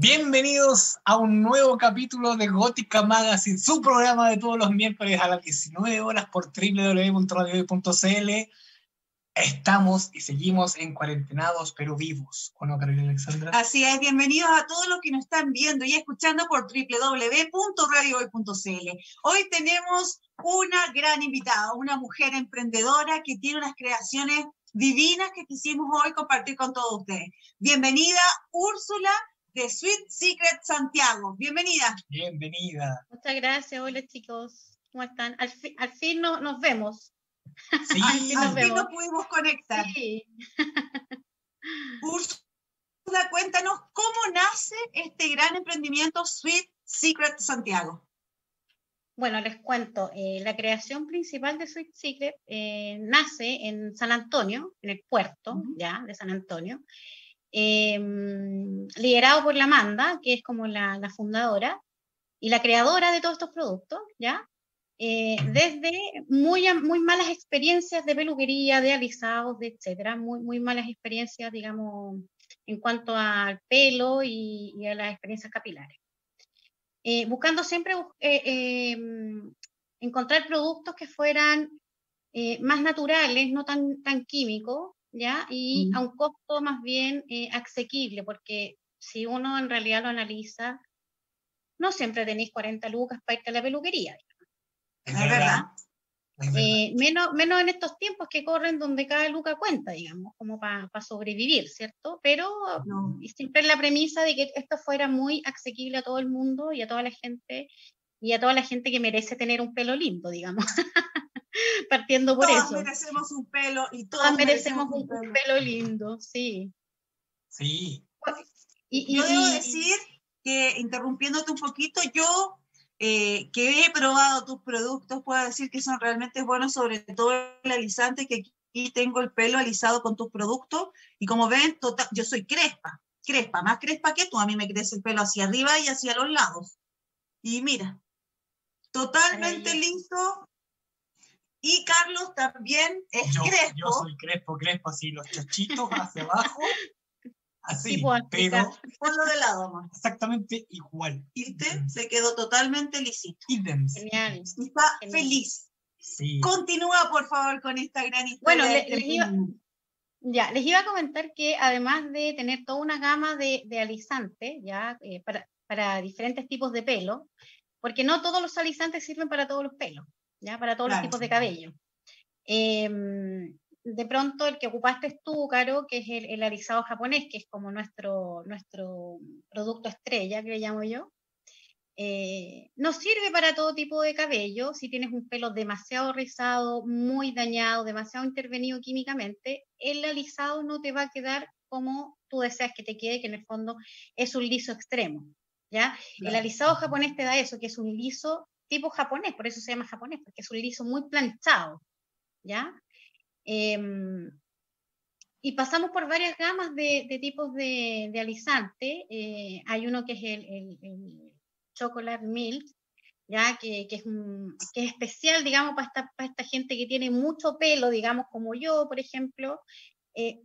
Bienvenidos a un nuevo capítulo de Gótica Magazine, su programa de todos los miércoles a las 19 horas por www.radio.cl. Estamos y seguimos en cuarentenados pero vivos, ¿o no, Carolina Alexandra? Así es, bienvenidos a todos los que nos están viendo y escuchando por www.radiohoy.cl. Hoy tenemos una gran invitada, una mujer emprendedora que tiene unas creaciones divinas que quisimos hoy compartir con todos ustedes. Bienvenida, Úrsula de Sweet Secret Santiago. Bienvenida. Bienvenida. Muchas gracias. Hola chicos. ¿Cómo están? Al, al fin no, nos vemos. Sí, al fin, nos, fin nos, pudimos conectar. Sí. Úrsula, cuéntanos cómo nace este gran emprendimiento Sweet Secret Santiago. Bueno, les cuento, eh, la creación principal de Sweet Secret eh, nace en San Antonio, en el puerto, uh -huh. ya, de San Antonio, eh, liderado por la Amanda, que es como la, fundadora y la creadora de todos estos productos, ¿ya? Eh, desde muy, muy malas experiencias de peluquería, de alisados, de etcétera, muy, muy malas experiencias, digamos, en cuanto al pelo y, a las experiencias capilares. Eh, buscando siempre eh, encontrar productos que fueran más naturales, no tan, tan químicos, ¿ya? Y mm. a un costo más bien eh, asequible, porque si uno en realidad lo analiza, no siempre tenéis 40 lucas para irte a la peluquería. Es verdad. Eh, menos, menos en estos tiempos que corren donde cada luca cuenta, digamos, como para pa sobrevivir, ¿cierto? Pero no. siempre la premisa de que esto fuera muy asequible a todo el mundo y a toda la gente y a toda la gente que merece tener un pelo lindo, digamos. partiendo por todos eso. Todos merecemos un pelo y todos, todos merecemos, merecemos, un, pelo. pelo. lindo, sí. Sí. Y, y yo debo decir que, interrumpiéndote un poquito, yo eh, que he probado tus productos, puedo decir que son realmente buenos, sobre todo el alisante, que aquí tengo el pelo alisado con tus productos, y como ven, total, yo soy crespa, crespa, más crespa que tú, a mí me crece el pelo hacia arriba y hacia los lados. Y mira, totalmente listo, y Carlos también es yo, crespo. Yo soy crespo, crespo, así, los chachitos hacia abajo. Así, tipo pero. Ponlo de lado, amor. Exactamente igual. Y te se quedó totalmente lisito. Idem. Genial. Está Genial. feliz. Sí. Continúa, por favor, con esta gran historia. Bueno, le, les, iba, ya, les iba a comentar que además de tener toda una gama de, de alisantes, ya, eh, para, para diferentes tipos de pelo, porque no todos los alisantes sirven para todos los pelos. ¿Ya? Para todos claro. los tipos de cabello. Eh, de pronto el que ocupaste es tú, Caro, que es el, el, alisado japonés, que es como nuestro, nuestro producto estrella, que le llamo yo. Eh, nos sirve para todo tipo de cabello. Si tienes un pelo demasiado rizado, muy dañado, demasiado intervenido químicamente, el alisado no te va a quedar como tú deseas que te quede, que en el fondo es un liso extremo. ¿ya? Claro. El alisado japonés te da eso, que es un liso tipo japonés, por eso se llama japonés, porque es un liso muy planchado, ¿ya? Eh, y pasamos por varias gamas de, de tipos de, de alisante. Eh, hay uno que es el, el, el chocolate milk, ya que, que, es que, es especial, digamos, para esta, para esta gente que tiene mucho pelo, digamos, como yo, por ejemplo, eh,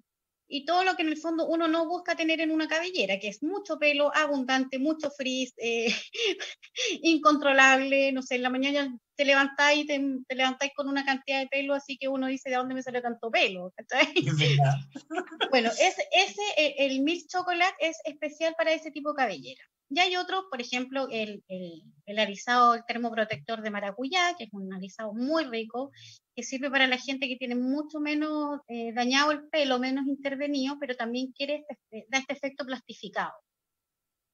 y todo lo que en el fondo uno no busca tener en una cabellera, que es mucho pelo, abundante, mucho frizz, eh, incontrolable, no sé, en la mañana te levantáis y te, te, levantáis con una cantidad de pelo, así que uno dice, ¿de dónde me sale tanto pelo? bueno, ese, ese, el, el milk chocolate es especial para ese tipo de cabellera. Y hay otros, por ejemplo, el, el, el, alisado, el termoprotector de maracuyá, que es un alisado muy rico, que sirve para la gente que tiene mucho menos eh, dañado el pelo, menos intervenido, pero también quiere este, da este efecto plastificado.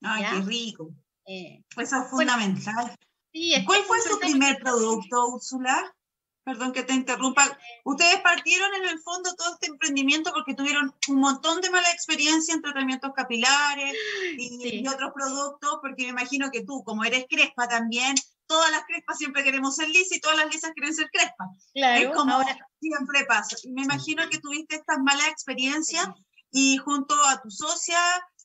Ay, ¿ya? qué rico. Eh, pues eso es fundamental. Bueno, sí, es ¿Cuál fue su primer producto, Úrsula? Perdón que te interrumpa. Ustedes partieron en el fondo todo este emprendimiento porque tuvieron un montón de mala experiencia en tratamientos capilares y, sí. y, otros productos, porque me imagino que tú, como eres crespa también, todas las crespas siempre queremos ser lisas y todas las lisas quieren ser crespas. Claro, es como ahora... siempre pasa. Y me imagino que tuviste estas malas experiencias sí. y junto a tu socia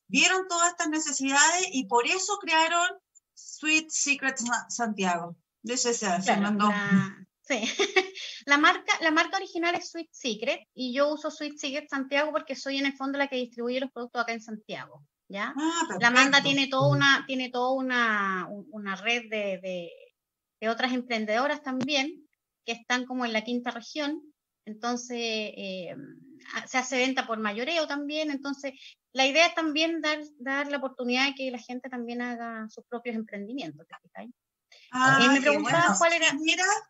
vieron todas estas necesidades y por eso crearon Sweet Secret Santiago. De ese se claro, mandó. La... Sí, la marca, la marca original es Sweet Secret y yo uso Sweet Secret Santiago porque soy en el fondo la que distribuye los productos acá en Santiago. ¿ya? Ah, la Amanda tiene toda una, tiene toda una, una red de, de, de, otras emprendedoras también que están como en la quinta región. Entonces, eh, se hace venta por mayoreo también. Entonces, la idea es también dar, dar la oportunidad de que la gente también haga sus propios emprendimientos. Ah, y me preguntaba cuál era.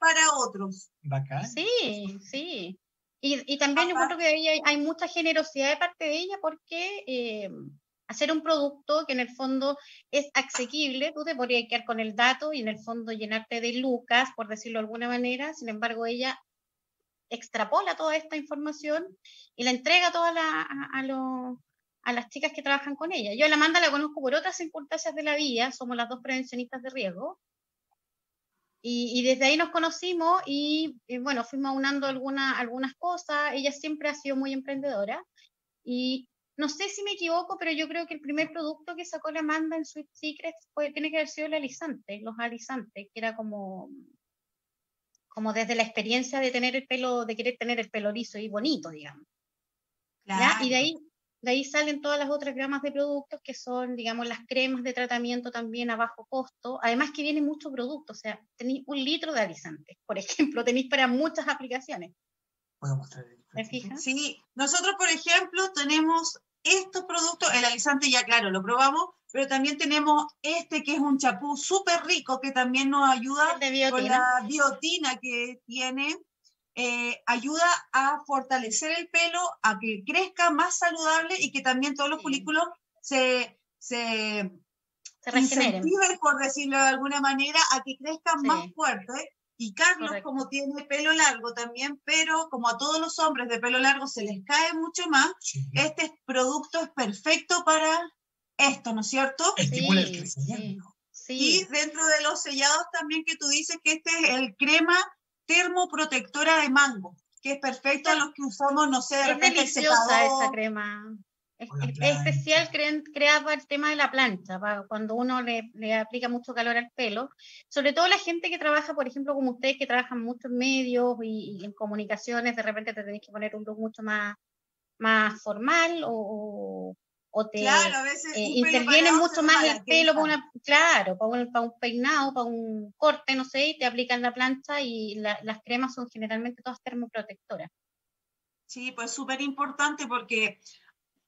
para otros. Sí, sí. Y, y también yo creo que hay, hay, mucha generosidad de parte de ella porque eh, hacer un producto que en el fondo es asequible, tú te podrías quedar con el dato y en el fondo llenarte de lucas, por decirlo de alguna manera, sin embargo ella extrapola toda esta información y la entrega toda la, a, a, las chicas que trabajan con ella. Yo a la Amanda la conozco por otras circunstancias de la vida, somos las dos prevencionistas de riesgo, y, desde ahí nos conocimos y, bueno, fuimos aunando alguna, algunas cosas. Ella siempre ha sido muy emprendedora y no sé si me equivoco, pero yo creo que el primer producto que sacó la Amanda en Sweet Secrets fue, tiene que haber sido el alisante, los alisantes, que era como, como desde la experiencia de tener el pelo, de querer tener el pelo liso y bonito, digamos. Y de ahí de ahí salen todas las otras gamas de productos que son, digamos, las cremas de tratamiento también a bajo costo. Además que viene mucho producto, o sea, tenéis un litro de alisante, por ejemplo, tenéis para muchas aplicaciones. ¿Puedo mostrar ¿Me fijas? Sí, nosotros, por ejemplo, tenemos estos productos, el alisante ya claro, lo probamos, pero también tenemos este que es un chapú súper rico que también nos ayuda con la biotina que tiene eh, ayuda a fortalecer el pelo, a que crezca más saludable y que también todos los folículos se, se, incentiven, por decirlo de alguna manera, a que crezcan más fuertes. Y Carlos, como tiene pelo largo también, pero como a todos los hombres de pelo largo se les cae mucho más, este producto es perfecto para esto, ¿no es cierto? Estimula el crecimiento. Y dentro de los sellados también que tú dices que este es el crema termoprotectora de mango, que es perfecto a los que usamos, no sé, es deliciosa esa crema. Es, especial creada para el tema de la plancha, para cuando uno le, le, aplica mucho calor al pelo. Sobre todo la gente que trabaja, por ejemplo, como ustedes, que trabajan mucho en medios y, en comunicaciones, de repente te tenéis que poner un look mucho más, más formal o, o te eh, interviene mucho más el pelo para una, claro, para un, para un, peinado, para un corte, no sé, y te aplican la plancha y las cremas son generalmente todas termoprotectoras. Sí, pues súper importante porque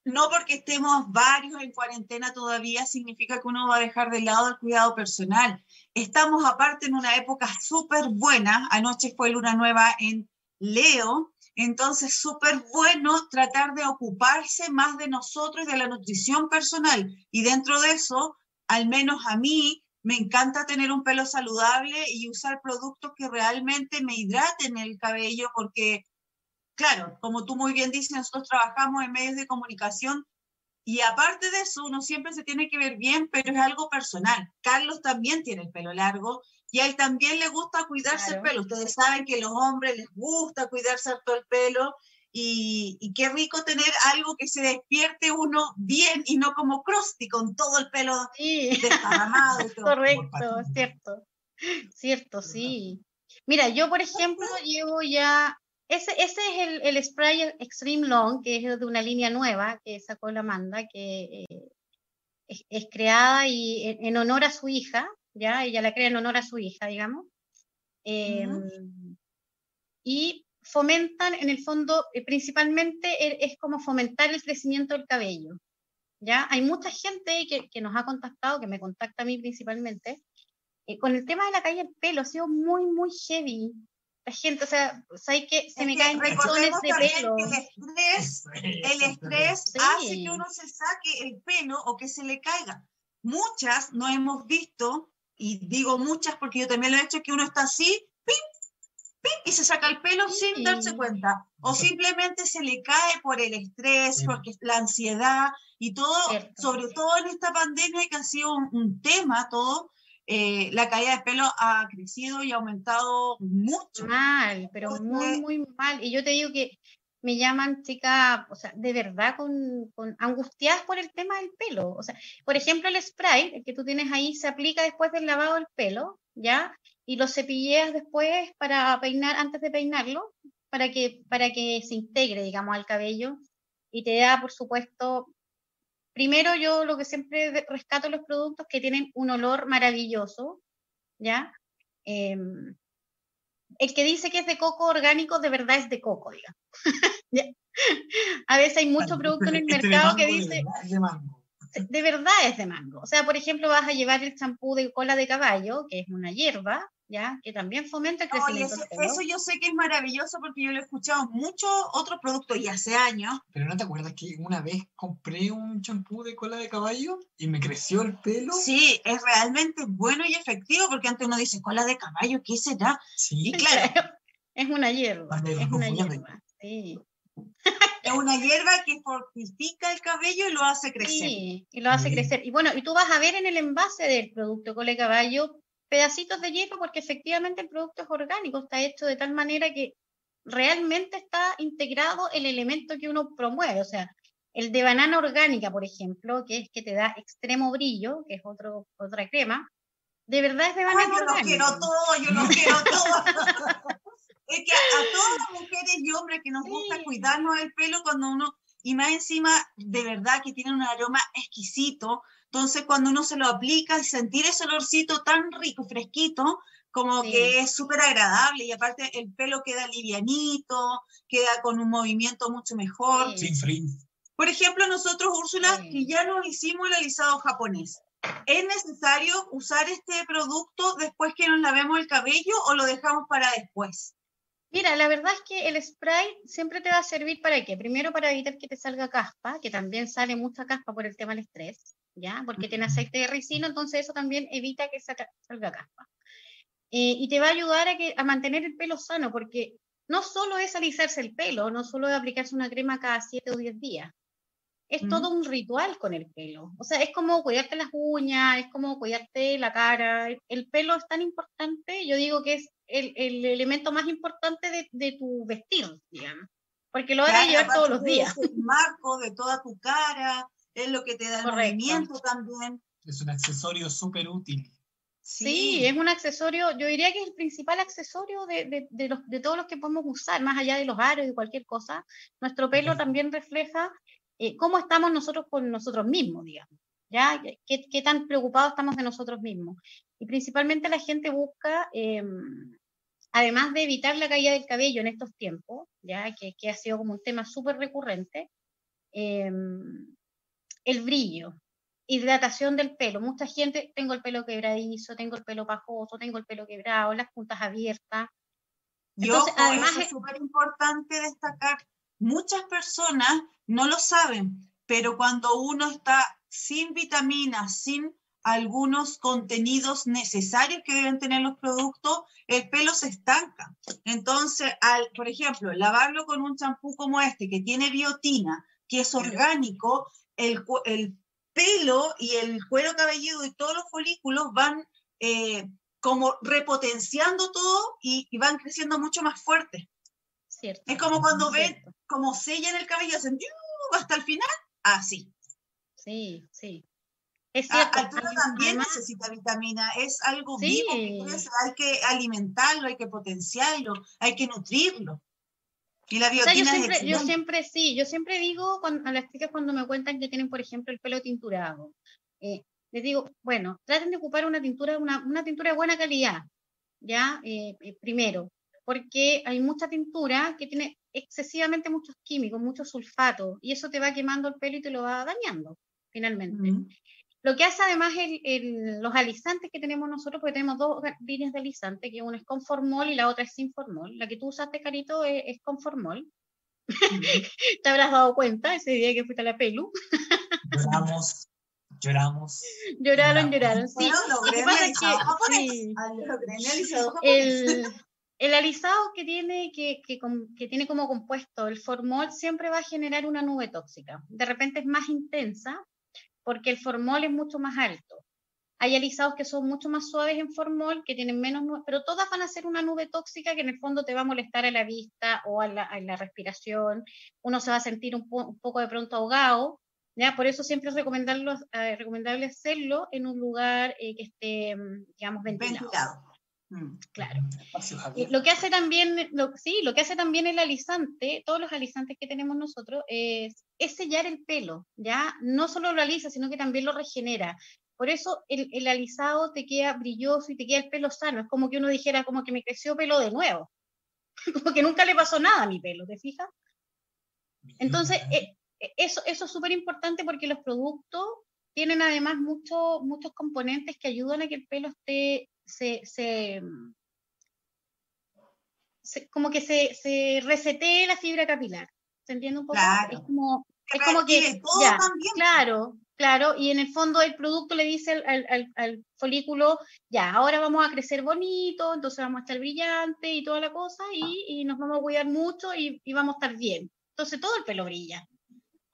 no porque estemos varios en cuarentena todavía significa que uno va a dejar de lado el cuidado personal. Estamos aparte en una época súper buena. Anoche fue luna nueva en Leo entonces, súper bueno tratar de ocuparse más de nosotros y de la nutrición personal. Y dentro de eso, al menos a mí, me encanta tener un pelo saludable y usar productos que realmente me hidraten el cabello, porque, claro, como tú muy bien dices, nosotros trabajamos en medios de comunicación y aparte de eso, uno siempre se tiene que ver bien, pero es algo personal. Carlos también tiene el pelo largo y a él también le gusta cuidarse el pelo. Ustedes saben que a los hombres les gusta cuidarse todo el pelo y, y, qué rico tener algo que se despierte uno bien y no como Krusty con todo el pelo sí. desparramado. Correcto, cierto, cierto, sí. Mira, yo por ejemplo llevo ya, ese, ese es el, el, spray Extreme Long, que es de una línea nueva que sacó la Amanda, que eh, es, es, creada y en honor a su hija, ¿ya? Ella la crea en honor a su hija, digamos. Em, y fomentan, en el fondo, eh, principalmente e, es como fomentar el crecimiento del cabello, ¿ya? Hay mucha gente que, que nos ha contactado, que me contacta a mí principalmente, eh, con el tema de la caída del pelo, ha sido muy, muy heavy. La gente, o sea, ¿sabes que Se me caen pezones de pelo. El estrés, el estrés hace que uno se saque el pelo o que se le caiga. Muchas no hemos visto y digo muchas porque yo también lo he hecho, que uno está así, pim, pim, y se saca el pelo sin darse cuenta. O simplemente se le cae por el estrés, porque la ansiedad y todo, sobre todo en esta pandemia que ha sido un, tema todo, eh, la caída de pelo ha crecido y ha aumentado mucho. Mal, pero muy, muy mal. Y yo te digo que me llaman chicas, o sea, de verdad con, con, angustiadas por el tema del pelo. O sea, por ejemplo, el spray, el que tú tienes ahí, se aplica después del lavado del pelo, ¿ya? Y lo cepilleas después para peinar, antes de peinarlo, para que, para que se integre, digamos, al cabello. Y te da, por supuesto, primero yo lo que siempre rescato los productos que tienen un olor maravilloso, ¿ya? Em, el que dice que es de coco orgánico, de verdad es de coco, digamos. A veces hay muchos productos en el mercado que dice... De verdad es de mango. O sea, por ejemplo, vas a llevar el champú de cola de caballo, que es una hierba, ¿ya? Que también fomenta el crecimiento. eso, yo sé que es maravilloso porque yo lo he escuchado muchos otros productos y hace años. Pero ¿no te acuerdas que una vez compré un champú de cola de caballo y me creció el pelo? Sí, es realmente bueno y efectivo porque antes uno dice, cola de caballo, ¿qué será? Sí, claro. es una hierba, es una hierba, sí. Es una hierba que fortifica el cabello y lo hace crecer. Sí, y lo hace crecer. Y bueno, y tú vas a ver en el envase del producto cola de caballo pedacitos de hierro porque efectivamente el producto es orgánico, está hecho de tal manera que realmente está integrado el elemento que uno promueve, o sea, el de banana orgánica, por ejemplo, que es que te da extremo brillo, que es otro, otra crema, de verdad es de banana Ay, yo orgánica. Yo quiero todo, yo lo quiero todo. es que a todas las mujeres y hombres que nos gusta cuidarnos el pelo cuando uno, y más encima, de verdad que tiene un aroma exquisito, entonces, cuando uno se lo aplica y sentir ese olorcito tan rico, fresquito, como que es súper agradable y aparte el pelo queda livianito, queda con un movimiento mucho mejor. Sin frío. Por ejemplo, nosotros, Úrsula, que ya nos hicimos el alisado japonés, ¿es necesario usar este producto después que nos lavemos el cabello o lo dejamos para después? Mira, la verdad es que el spray siempre te va a servir para qué? Primero para evitar que te salga caspa, que también sale mucha caspa por el tema del estrés. ¿ya? Porque tiene aceite de ricino, entonces eso también evita que salga caspa. Eh, y te va a ayudar a, que, a mantener el pelo sano, porque no solo es alisarse el pelo, no solo es aplicarse una crema cada 7 o 10 días. Es todo un ritual con el pelo. O sea, es como cuidarte las uñas, es como cuidarte la cara. El, pelo es tan importante, yo digo que es el, el elemento más importante de, de, tu vestir, digamos. Porque lo vas a llevar todos los días. Es el marco de toda tu cara, es lo que te da el movimiento también. Es un accesorio súper útil. Sí. es un accesorio, yo diría que es el principal accesorio de, de, los, de todos los que podemos usar, más allá de los aros y cualquier cosa. Nuestro pelo también refleja eh, cómo estamos nosotros con nosotros mismos, digamos. ¿ya? ¿Qué, ¿Qué, tan preocupados estamos de nosotros mismos? Y principalmente la gente busca, em, además de evitar la caída del cabello en estos tiempos, ¿ya? Que, que ha sido como un tema súper recurrente, eh, el brillo, hidratación del pelo. Mucha gente, tengo el pelo quebradizo, tengo el pelo pajoso, tengo el pelo quebrado, las puntas abiertas. Yo, además es súper importante destacar, muchas personas no lo saben, pero cuando uno está sin vitaminas, sin algunos contenidos necesarios que deben tener los productos, el pelo se estanca. Entonces, al, por ejemplo, lavarlo con un champú como este, que tiene biotina, que es orgánico, el, el pelo y el cuero cabelludo y todos los folículos van eh, como repotenciando todo y, van creciendo mucho más fuerte. Es como cuando ven, como sellan el cabello, hacen hasta el final, así. Sí, sí. Es cierto. también necesita vitamina, es algo vivo, hay que alimentarlo, hay que potenciarlo, hay que nutrirlo. Y la biotina yo, siempre, yo siempre, sí, yo siempre digo a las chicas cuando me cuentan que tienen, por ejemplo, el pelo tinturado, eh, les digo, bueno, traten de ocupar una tintura, una, una tintura de buena calidad, ¿ya? Eh, eh, primero, porque hay mucha tintura que tiene excesivamente muchos químicos, muchos sulfatos, y eso te va quemando el pelo y te lo va dañando, finalmente. Lo que hace además el, los alisantes que tenemos nosotros, porque tenemos dos líneas de alisante, que una es con formol y la otra es sin formol. La que tú usaste, Carito, es, con formol. Te habrás dado cuenta ese día que fuiste a la pelu. lloramos, lloramos. Lloraron, lloraron, sí. el, el alisado que tiene, que, tiene como compuesto el formol siempre va a generar una nube tóxica. De repente es más intensa, porque el formol es mucho más alto. Hay alisados que son mucho más suaves en formol, que tienen menos nube, pero todas van a ser una nube tóxica que en el fondo te va a molestar a la vista o a la, respiración. Uno se va a sentir un, poco de pronto ahogado. ¿ya? Por eso siempre es eh, recomendable hacerlo en un lugar eh, que esté, mm, digamos, ventilado. Claro. lo que hace también, sí, lo que hace también el alisante, todos los alisantes que tenemos nosotros, es, es sellar el pelo, ¿ya? No solo lo alisa, sino que también lo regenera. Por eso el, el, alisado te queda brilloso y te queda el pelo sano. Es como que uno dijera, como que me creció pelo de nuevo. como que nunca le pasó nada a mi pelo, ¿te fijas? Entonces, eh, eh, eso, eso es súper importante porque los productos tienen además muchos muchos componentes que ayudan a que el pelo esté se, se, como que se, se resetee la fibra capilar. ¿Se entiende un poco? Es como, es como que, ya, claro, claro, y en el fondo el producto le dice al, al, al, folículo, ya, ahora vamos a crecer bonito, entonces vamos a estar brillante y toda la cosa, y, y nos vamos a cuidar mucho y, y, vamos a estar bien. Entonces todo el pelo brilla.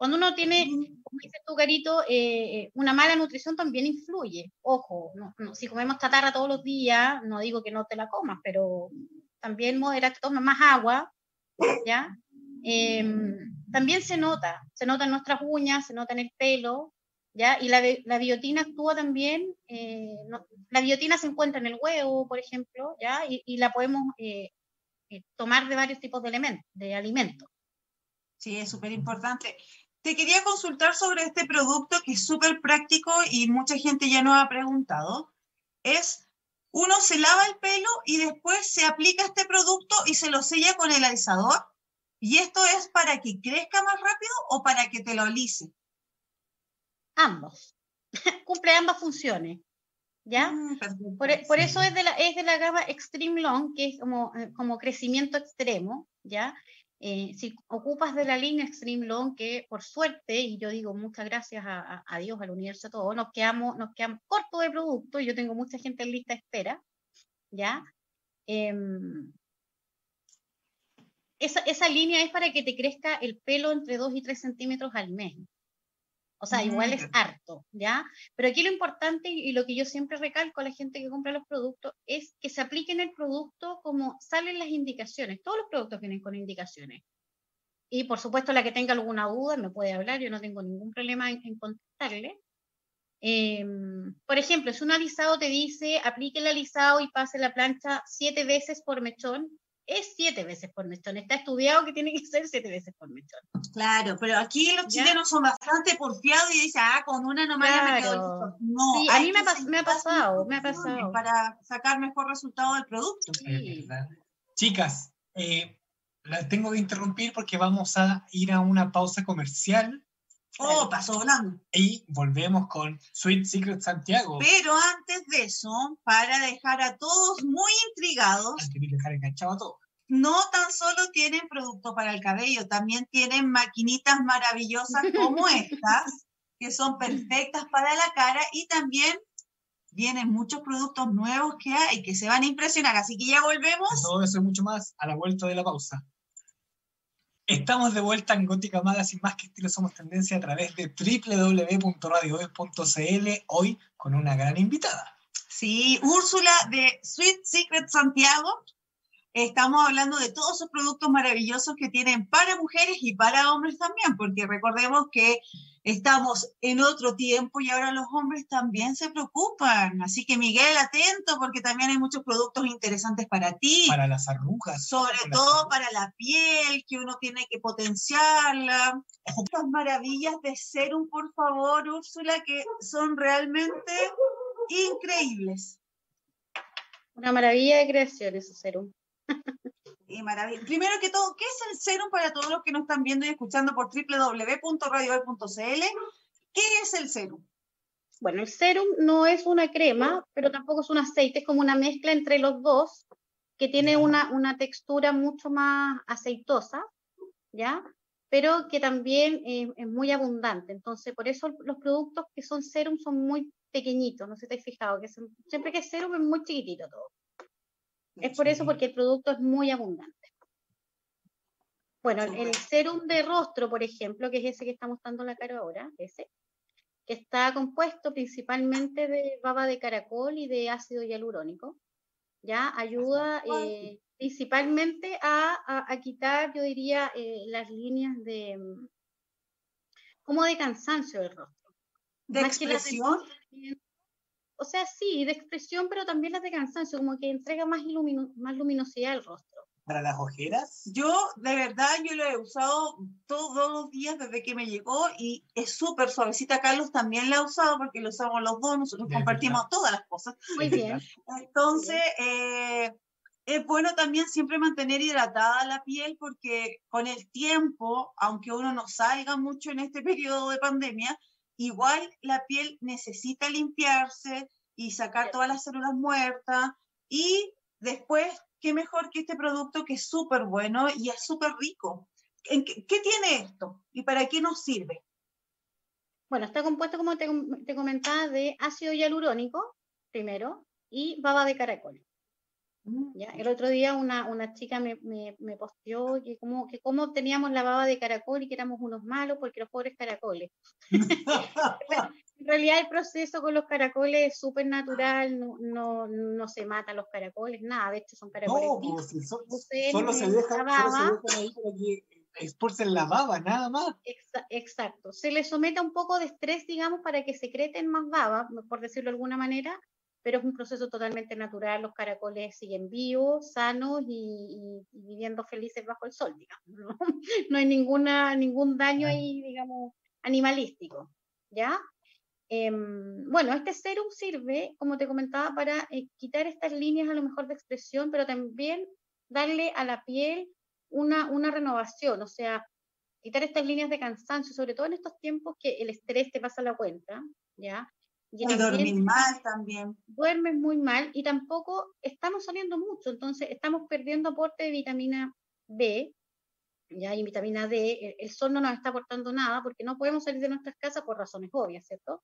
Cuando uno tiene, como dices tú, Carito, eh, una mala nutrición también influye. Ojo, si comemos tatarra todos los días, no digo que no te la comas, pero también modera, toma más agua, ¿ya? Em, también se nota, se nota en nuestras uñas, se nota en el pelo, ¿ya? Y la, la biotina actúa también, eh, la biotina se encuentra en el huevo, por ejemplo, ¿ya? Y, la podemos eh, tomar de varios tipos de elementos, de alimentos. Sí, es súper importante. Te quería consultar sobre este producto que es súper práctico y mucha gente ya nos ha preguntado. Es, uno se lava el pelo y después se aplica este producto y se lo sella con el alisador. ¿Y esto es para que crezca más rápido o para que te lo alice? Ambos. Cumple ambas funciones. ¿Ya? Mm, por, por, eso es de, la, es de la gama Extreme Long, que es como, eh, como crecimiento extremo, ¿ya? Eh, si ocupas de la línea Extreme Long, que por suerte, y yo digo muchas gracias a, Dios, al universo, a todo, nos quedamos, nos quedamos cortos de producto, yo tengo mucha gente en lista de espera, ¿ya? Em, esa, esa, línea es para que te crezca el pelo entre 2 y 3 centímetros al mes. O sea, igual es harto, ¿ya? Pero aquí lo importante y lo que yo siempre recalco a la gente que compra los productos es que se apliquen el producto como salen las indicaciones. Todos los productos vienen con indicaciones. Y por supuesto, la que tenga alguna duda me puede hablar, yo no tengo ningún problema en, contestarle. Em, por ejemplo, si un alisado te dice aplique el alisado y pase la plancha siete veces por mechón, es siete veces por mechón. Está estudiado que tiene que ser siete veces por mechón. Claro, pero aquí los chilenos son bastante porfiados y dicen, ah, con una nomás me quedo No, a mí me, ha pasado, me ha pasado. Para sacar mejor resultado del producto. Chicas, eh, las tengo que interrumpir porque vamos a ir a una pausa comercial. Oh, pasó volando. Y volvemos con Sweet Secret Santiago. Pero antes de eso, para dejar a todos muy intrigados. dejar enganchado a todos no tan solo tienen producto para el cabello, también tienen maquinitas maravillosas como estas, que son perfectas para la cara y también vienen muchos productos nuevos que hay que se van a impresionar. Así que ya volvemos. Todo eso y mucho más a la vuelta de la pausa. Estamos de vuelta en Gótica Magazine, más que estilo somos tendencia a través de www.radioes.cl, hoy con una gran invitada. Sí, Úrsula de Sweet Secret Santiago, estamos hablando de todos esos productos maravillosos que tienen para mujeres y para hombres también, porque recordemos que estamos en otro tiempo y ahora los hombres también se preocupan. Así que Miguel, atento, porque también hay muchos productos interesantes para ti. Para las arrugas. Sobre todo para la piel, que uno tiene que potenciarla. Estas maravillas de serum, por favor, Úrsula, que son realmente increíbles. Una maravilla de creación ese serum. Y maravilla. Primero que todo, ¿qué es el serum para todos los que nos están viendo y escuchando por www.radiohoy.cl? ¿Qué es el serum? Bueno, el serum no es una crema, pero tampoco es un aceite, es como una mezcla entre los dos, que tiene una, una textura mucho más aceitosa, ¿ya? Pero que también es muy abundante. Entonces, por eso los productos que son serum son muy pequeñitos, no sé si te has fijado, que siempre que es serum es muy chiquitito todo. Es por eso, porque el producto es muy abundante. Bueno, el serum de rostro, por ejemplo, que es ese que estamos dando la cara ahora, ese, que está compuesto principalmente de baba de caracol y de ácido hialurónico, ya ayuda eh, principalmente a, quitar, yo diría, eh, las líneas de como de cansancio del rostro. ¿De expresión? O sea, sí, de expresión, pero también las de cansancio, como que entrega más, más luminosidad al rostro. ¿Para las ojeras? Yo, de verdad, yo lo he usado todos los días desde que me llegó y es súper suavecita. Carlos también la ha usado porque lo usamos los dos, nosotros compartimos todas las cosas. Muy bien. Entonces, eh, es bueno también siempre mantener hidratada la piel porque con el tiempo, aunque uno no salga mucho en este periodo de pandemia, igual la piel necesita limpiarse y sacar todas las células muertas y después qué mejor que este producto que es súper bueno y es súper rico. ¿Qué, ¿Qué, tiene esto y para qué nos sirve? Bueno, está compuesto, como te, te comentaba, de ácido hialurónico, primero, y baba de caracol. Mm. ¿Ya? El otro día una, una chica me, me, me posteó que cómo, que cómo teníamos la baba de caracol y que éramos unos malos porque los pobres caracoles. en realidad el proceso con los caracoles es súper natural, no, no, no, se matan los caracoles, nada, de hecho son caracoles. No, pues, si solo, se dejan, baba, ahí para que expulsen la baba, nada más. Exacto, se le somete a un poco de estrés, digamos, para que secreten más baba, por decirlo de alguna manera, pero es un proceso totalmente natural, los caracoles siguen vivos, sanos y, viviendo felices bajo el sol, digamos, ¿no? no hay ninguna, ningún daño ahí, digamos, animalístico, ¿ya? Em, bueno, este serum sirve, como te comentaba, para eh, quitar estas líneas a lo mejor de expresión, pero también darle a la piel una, una renovación, o sea, quitar estas líneas de cansancio, sobre todo en estos tiempos que el estrés te pasa la cuenta, ¿ya? Y, dormir mal también. Duermes muy mal y tampoco estamos saliendo mucho, entonces estamos perdiendo aporte de vitamina B, ya y vitamina D, el, sol no nos está aportando nada porque no podemos salir de nuestras casas por razones obvias, ¿cierto?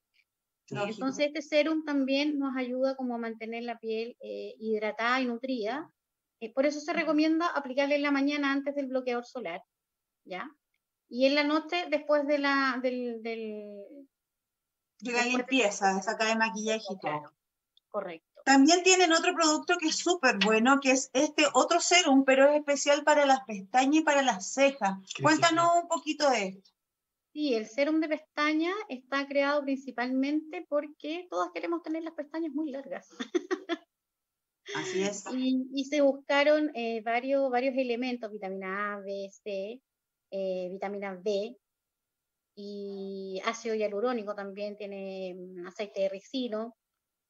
Entonces este serum también nos ayuda como a mantener la piel eh, hidratada y nutrida. Eh, por eso se recomienda aplicarle en la mañana antes del bloqueador solar, ¿ya? Y en la noche después de la, del, del de la limpieza, de sacar el maquillaje y todo. Correcto. También tienen otro producto que es súper bueno, que es este otro serum, pero es especial para las pestañas y para las cejas. Cuéntanos un poquito de esto. Sí, el serum de pestaña está creado principalmente porque todas queremos tener las pestañas muy largas. Así es. Y, se buscaron eh, varios, varios elementos, vitamina A, B, C, eh, vitamina B, y ácido hialurónico también, tiene mm, aceite de ricino,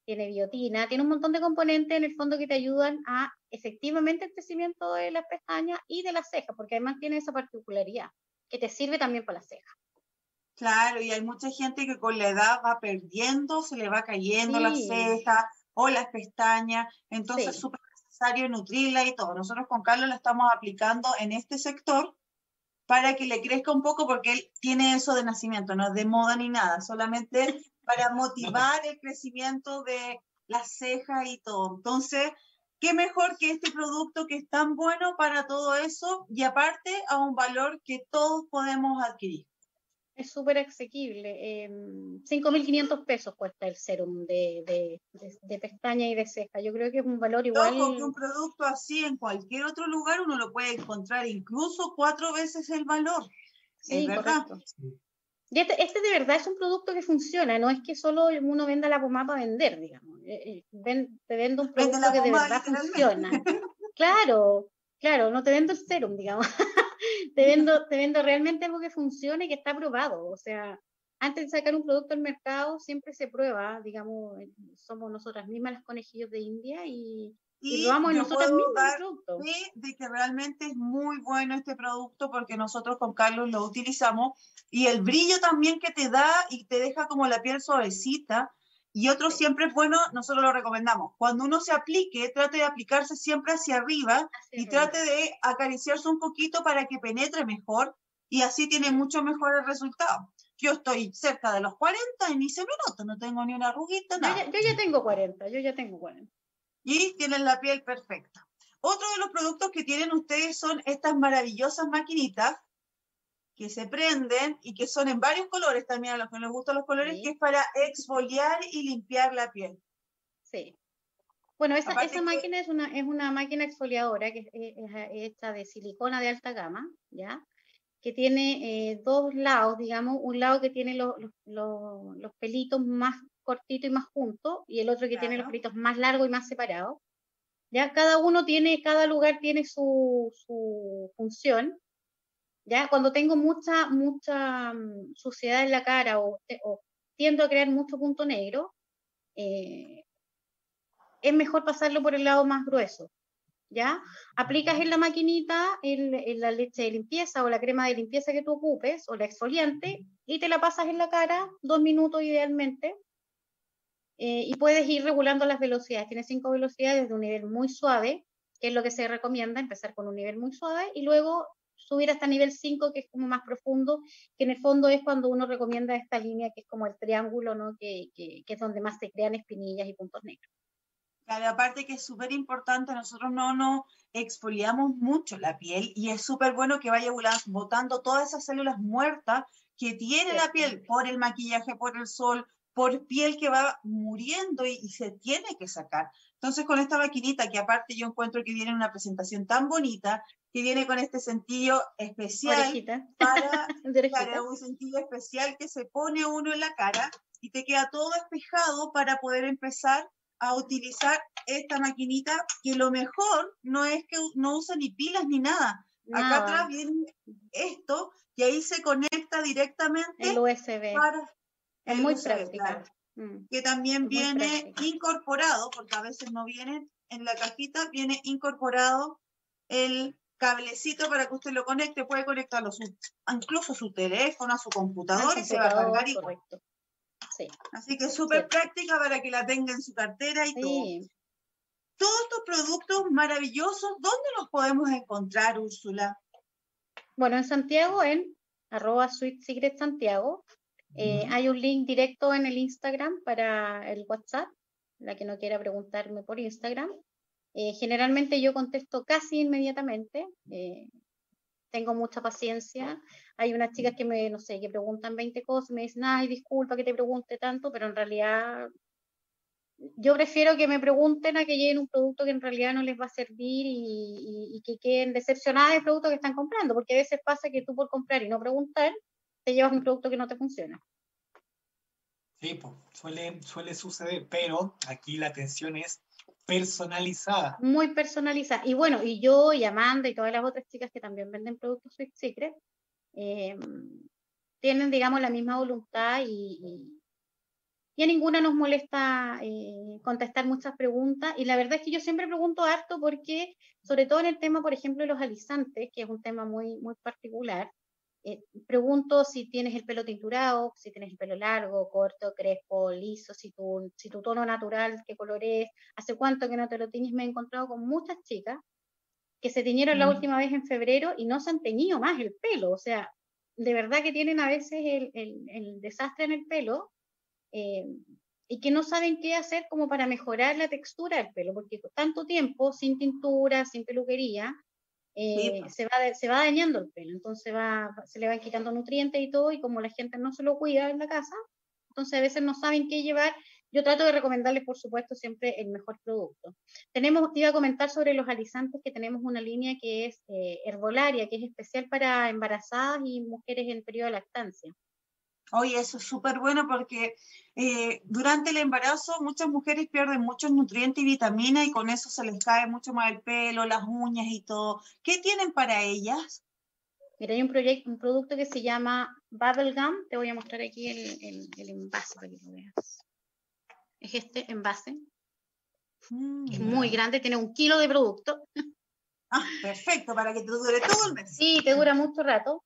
tiene biotina, tiene un montón de componentes en el fondo que te ayudan a efectivamente el crecimiento de las pestañas y de las cejas, porque además tiene esa particularidad que te sirve también para las cejas. Claro, y hay mucha gente que con la edad va perdiendo, se le va cayendo las cejas o las pestañas, entonces es súper necesario nutrirla y todo. Nosotros con Carlos la estamos aplicando en este sector para que le crezca un poco porque él tiene eso de nacimiento, no es de moda ni nada, solamente para motivar el crecimiento de las cejas y todo. Entonces, qué mejor que este producto que es tan bueno para todo eso y aparte a un valor que todos podemos adquirir. Es súper asequible. Eh, 5.500 pesos cuesta el serum de, de, de, pestaña y de ceja. Yo creo que es un valor igual. que un producto así en cualquier otro lugar uno lo puede encontrar incluso cuatro veces el valor. Sí, verdad. Y este, este, de verdad es un producto que funciona, no es que solo uno venda la pomada para vender, digamos. Eh, eh, te vendo un producto que de verdad funciona. claro, claro, no te vendo el serum, digamos. Te, vendo, te vendo realmente algo que funcione y que está probado. O sea, antes de sacar un producto al mercado, siempre se prueba, digamos, somos nosotras mismas las conejillos de India y, y, probamos nosotras mismas el producto. de que realmente es muy bueno este producto porque nosotros con Carlos lo utilizamos y el brillo también que te da y te deja como la piel suavecita y otro siempre es bueno, nosotros lo recomendamos. Cuando uno se aplique, trate de aplicarse siempre hacia arriba y trate de acariciarse un poquito para que penetre mejor y así tiene mucho mejor el resultado. Yo estoy cerca de los 40 y ni se me nota, no tengo ni una arruguita, nada. Yo ya, tengo 40, yo ya tengo 40. Y tienen la piel perfecta. Otro de los productos que tienen ustedes son estas maravillosas maquinitas que se prenden y que son en varios colores también, a los que les gustan los colores, que es para exfoliar y limpiar la piel. Sí. Bueno, esa, esa máquina es, una, es una máquina exfoliadora que es, hecha de silicona de alta gama, ¿ya? que tiene eh, dos lados, digamos, un lado que tiene los, los, pelitos más cortitos y más juntos, y el otro que tiene los pelitos más largos y más separados. ¿Ya? Cada uno tiene, cada lugar tiene su, su función. ¿Ya? Cuando tengo mucha, mucha mm, suciedad en la cara o, o tiendo a crear mucho punto negro, eh, es mejor pasarlo por el lado más grueso. ¿Ya? Aplicas en la maquinita en, la leche de limpieza o la crema de limpieza que tú ocupes o la exfoliante y te la pasas en la cara dos minutos idealmente eh, y puedes ir regulando las velocidades. Tiene cinco velocidades de un nivel muy suave, que es lo que se recomienda, empezar con un nivel muy suave y luego subir hasta nivel 5, que es como más profundo, que en el fondo es cuando uno recomienda esta línea, que es como el triángulo, ¿no? que, que, que es donde más se crean espinillas y puntos negros. Claro, aparte que es súper importante, nosotros no nos exfoliamos mucho la piel y es súper bueno que vaya botando todas esas células muertas que tiene la piel por el maquillaje, por el sol, por piel que va muriendo y, se tiene que sacar. Entonces con esta maquinita, que aparte yo encuentro que viene en una presentación tan bonita, que viene con este sentido especial, para, para un sentido especial que se pone uno en la cara y te queda todo espejado para poder empezar a utilizar esta maquinita que lo mejor no es que no usa ni pilas ni nada. Acá atrás viene esto y ahí se conecta directamente el USB. Para es muy práctica. Mm. Que también viene incorporado, porque a veces no viene en la cajita, viene incorporado el cablecito para que usted lo conecte, puede conectarlo su, incluso su teléfono, a su computador y se va a cargar y Así que súper práctica para que la tenga en su cartera y todo. Todos estos productos maravillosos, ¿dónde los podemos encontrar, Úrsula? Bueno, en Santiago, en arroba Sweet Secret Santiago. Eh, hay un link directo en el Instagram para el WhatsApp, la que no quiera preguntarme por Instagram. Eh, generalmente yo contesto casi inmediatamente. Eh, tengo mucha paciencia. Hay unas chicas que me, no sé, que preguntan 20 cosas y me dicen, ay, disculpa que te pregunte tanto, pero en realidad yo prefiero que me pregunten a que lleguen un producto que en realidad no les va a servir y, que queden decepcionadas del producto que están comprando, porque a veces pasa que tú por comprar y no preguntar, te llevas un producto que no te funciona. Sí, pues, suele, suele suceder, pero aquí la atención es personalizada. Muy personalizada. Y bueno, y yo y Amanda y todas las otras chicas que también venden productos Sweet Secret, eh, tienen, digamos, la misma voluntad y, y, a ninguna nos molesta eh, contestar muchas preguntas. Y la verdad es que yo siempre pregunto harto porque, sobre todo en el tema, por ejemplo, de los alisantes, que es un tema muy, muy particular, eh, pregunto si tienes el pelo tinturado, si tienes el pelo largo, corto, crespo, liso, si tu, si tu tono natural, qué color es, hace cuánto que no te lo tienes. Me he encontrado con muchas chicas que se teñieron la mm. última vez en febrero y no se han teñido más el pelo. O sea, de verdad que tienen a veces el, el, desastre en el pelo eh, y que no saben qué hacer como para mejorar la textura del pelo, porque tanto tiempo sin tintura, sin peluquería, eh, se, va, se va dañando el pelo, entonces va, se le van quitando nutrientes y todo, y como la gente no se lo cuida en la casa, entonces a veces no saben qué llevar. Yo trato de recomendarles, por supuesto, siempre el mejor producto. Tenemos, te iba a comentar sobre los alisantes, que tenemos una línea que es eh, herbolaria, que es especial para embarazadas y mujeres en periodo de lactancia. Oye, eso es súper bueno porque eh, durante el embarazo muchas mujeres pierden muchos nutrientes y vitaminas y con eso se les cae mucho más el pelo, las uñas y todo. ¿Qué tienen para ellas? Mira, hay un, proyecto, un producto que se llama Bubblegum. Te voy a mostrar aquí el, el, envase para que lo veas. Es este envase. Mm, es muy grande, tiene un kilo de producto. Ah, perfecto, para que te dure todo el mes. Sí, te dura mucho rato.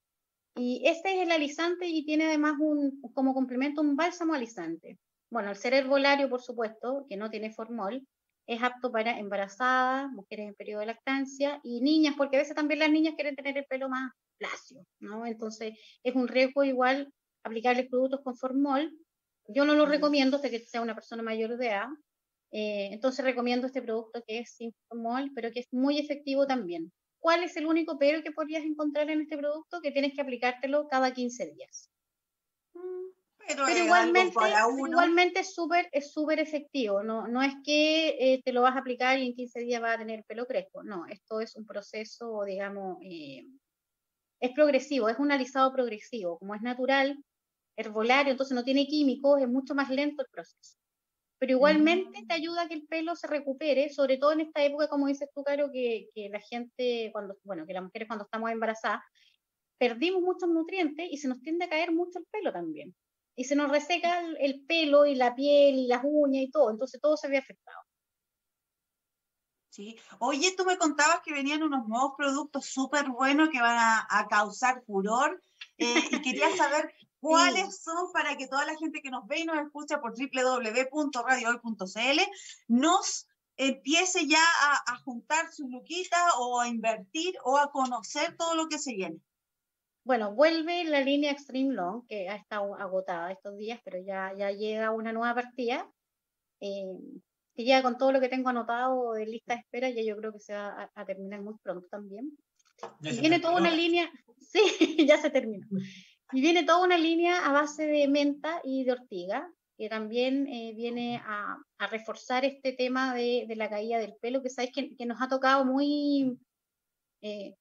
Y este es el alisante y tiene además un, como complemento un bálsamo alisante. Bueno, el ser herbolario, por supuesto, que no tiene formol, es apto para embarazadas, mujeres en periodo de lactancia y niñas, porque a veces también las niñas quieren tener el pelo más lacio, ¿no? Entonces es un riesgo igual aplicarles productos con formol. Yo no lo recomiendo hasta que sea una persona mayor de edad. Eh, entonces recomiendo este producto que es sin formol, pero que es muy efectivo también. ¿Cuál es el único pero que podrías encontrar en este producto? Que tienes que aplicártelo cada 15 días. Mm, pero, igualmente, igualmente es súper es súper efectivo, no, no es que eh, te lo vas a aplicar y en 15 días vas a tener pelo crespo, no, esto es un proceso, digamos, eh, es progresivo, es un alisado progresivo, como es natural, herbolario, entonces no tiene químicos, es mucho más lento el proceso. Pero igualmente te mm. ayuda a que el pelo se recupere, sobre todo en esta época, como dices tú, Caro, que, que la gente, cuando, bueno, que las mujeres cuando estamos embarazadas, perdimos muchos nutrientes y se nos tiende a caer mucho el pelo también. Y se nos reseca el, pelo y la piel y las uñas y todo, entonces todo se ve afectado. Sí. Oye, tú me contabas que venían unos nuevos productos súper buenos que van a, causar furor eh, y quería saber cuáles son para que toda la gente que nos ve y nos escucha por www.radiohoy.cl nos empiece ya a, a juntar sus luquitas o a invertir o a conocer todo lo que se viene. Bueno, vuelve la línea Extreme Long, que ha estado agotada estos días, pero ya, ya llega una nueva partida, eh, que llega con todo lo que tengo anotado de lista de espera, ya yo creo que se va a, terminar muy pronto también. y viene toda una línea, sí, ya se terminó. Y viene toda una línea a base de menta y de ortiga, que también eh, viene a, a, reforzar este tema de, de, la caída del pelo, que sabes que, que nos ha tocado muy, eh,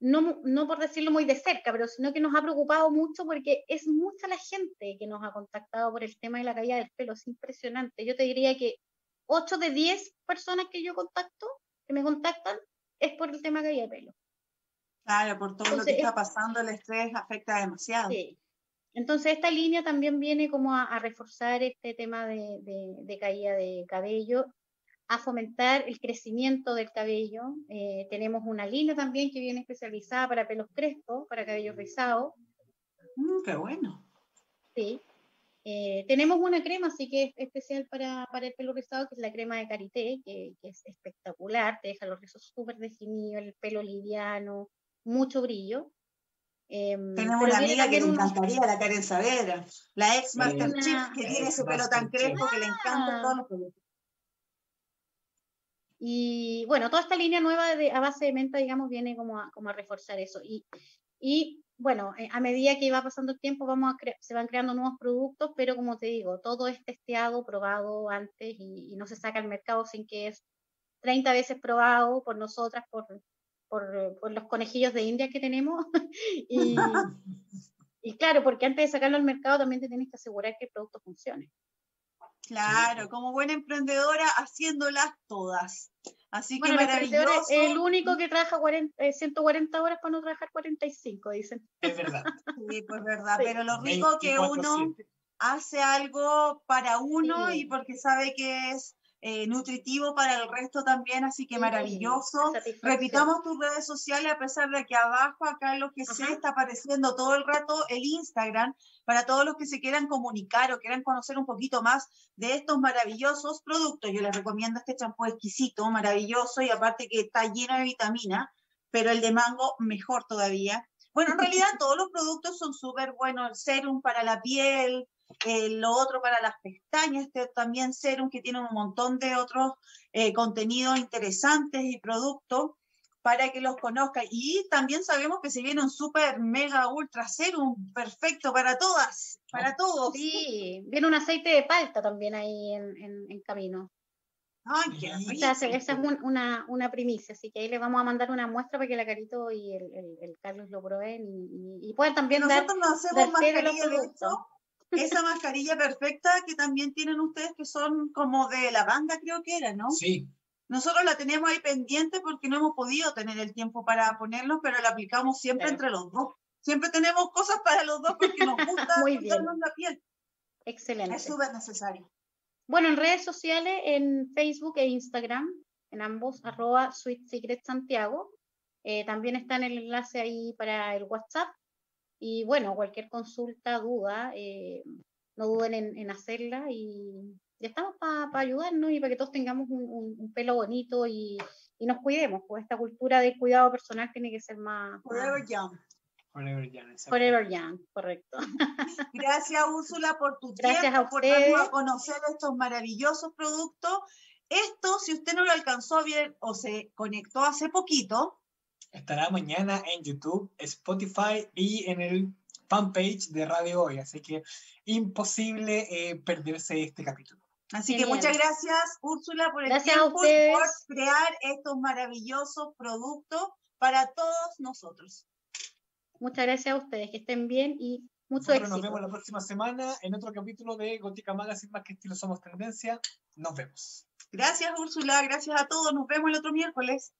no, no por decirlo muy de cerca, pero sino que nos ha preocupado mucho porque es mucha la gente que nos ha contactado por el tema de la caída del pelo, es impresionante. Yo te diría que 8 de 10 personas que yo contacto, que me contactan, es por el tema de caída de pelo. Claro, por todo lo que está pasando, el estrés afecta demasiado. Sí. Entonces, esta línea también viene como a, reforzar este tema de, de, caída de cabello a fomentar el crecimiento del cabello. Eh, tenemos una línea también que viene especializada para pelos crespos, para cabello rizado. Mm, ¡Qué bueno! Sí. Eh, tenemos una crema, así que es especial para, para, el pelo rizado, que es la crema de Karité, que, es espectacular, te deja los rizos súper definidos, el pelo liviano, mucho brillo. Em, tenemos una amiga que le encantaría, la Karen Saavedra, la ex Master Chief, que tiene ese pelo tan crespo que le encanta todos los productos. Y bueno, toda esta línea nueva de, a base de menta, digamos, viene como a, como a reforzar eso. Y, y bueno, eh, a medida que va pasando el tiempo, vamos a se van creando nuevos productos, pero como te digo, todo es testeado, probado antes y, no se saca al mercado sin que es 30 veces probado por nosotras, por, por, por los conejillos de India que tenemos. y, y claro, porque antes de sacarlo al mercado también te tienes que asegurar que el producto funcione. Claro, como buena emprendedora, haciéndolas todas. Así que maravilloso. El único que trabaja 140 eh, horas para no trabajar 45, dicen. Es verdad. Sí, pues verdad, pero lo rico que uno hace algo para uno y porque sabe que es eh, nutritivo para el resto también, así que maravilloso. Repitamos tus redes sociales, a pesar de que abajo, acá en lo que se está apareciendo todo el rato, el Instagram, para todos los que se quieran comunicar o quieran conocer un poquito más de estos maravillosos productos. Yo les recomiendo este champú exquisito, maravilloso, y aparte que está lleno de vitamina, pero el de mango mejor todavía. Bueno, en realidad todos los productos son súper buenos, el serum para la piel, eh, lo otro para las pestañas, este también serum que tiene un montón de otros eh, contenidos interesantes y productos para que los conozcan. Y también sabemos que se viene un super mega ultra serum perfecto para todas, para todos. Sí, viene un aceite de palta también ahí en, camino. Ay, qué esa, es una, una, primicia, así que ahí le vamos a mandar una muestra para que la Carito y el, el, Carlos lo prueben y, y, puedan también Nosotros dar, nos hacemos mascarilla de hecho, esa mascarilla perfecta que también tienen ustedes que son como de lavanda creo que era, ¿no? Sí, nosotros la tenemos ahí pendiente porque no hemos podido tener el tiempo para ponerlo, pero la aplicamos siempre entre los dos. Siempre tenemos cosas para los dos porque nos gusta Muy bien. la piel. Excelente. Es súper necesario. Bueno, en redes sociales, en Facebook e Instagram, en ambos, arroba Sweet Secret Santiago. Eh, también está en el enlace ahí para el WhatsApp. Y bueno, cualquier consulta, duda, eh, no duden en, en hacerla y ya estamos para ayudarnos y para que todos tengamos un, pelo bonito y, nos cuidemos, pues esta cultura de cuidado personal tiene que ser más... Forever young. Forever young, Forever young, correcto. Gracias Úrsula por tu Gracias tiempo, a ustedes. por conocer estos maravillosos productos. Esto, si usted no lo alcanzó a ver o se conectó hace poquito, estará mañana en YouTube, Spotify y en el fanpage de Radio Hoy, así que imposible eh, perderse este capítulo. Así que muchas gracias, Úrsula, por el tiempo y por crear estos maravillosos productos para todos nosotros. Muchas gracias a ustedes, que estén bien y mucho éxito. Nos vemos la próxima semana en otro capítulo de Gótica Magazine, más que estilo somos tendencia. Nos vemos. Gracias, Úrsula. Gracias a todos. Nos vemos el otro miércoles.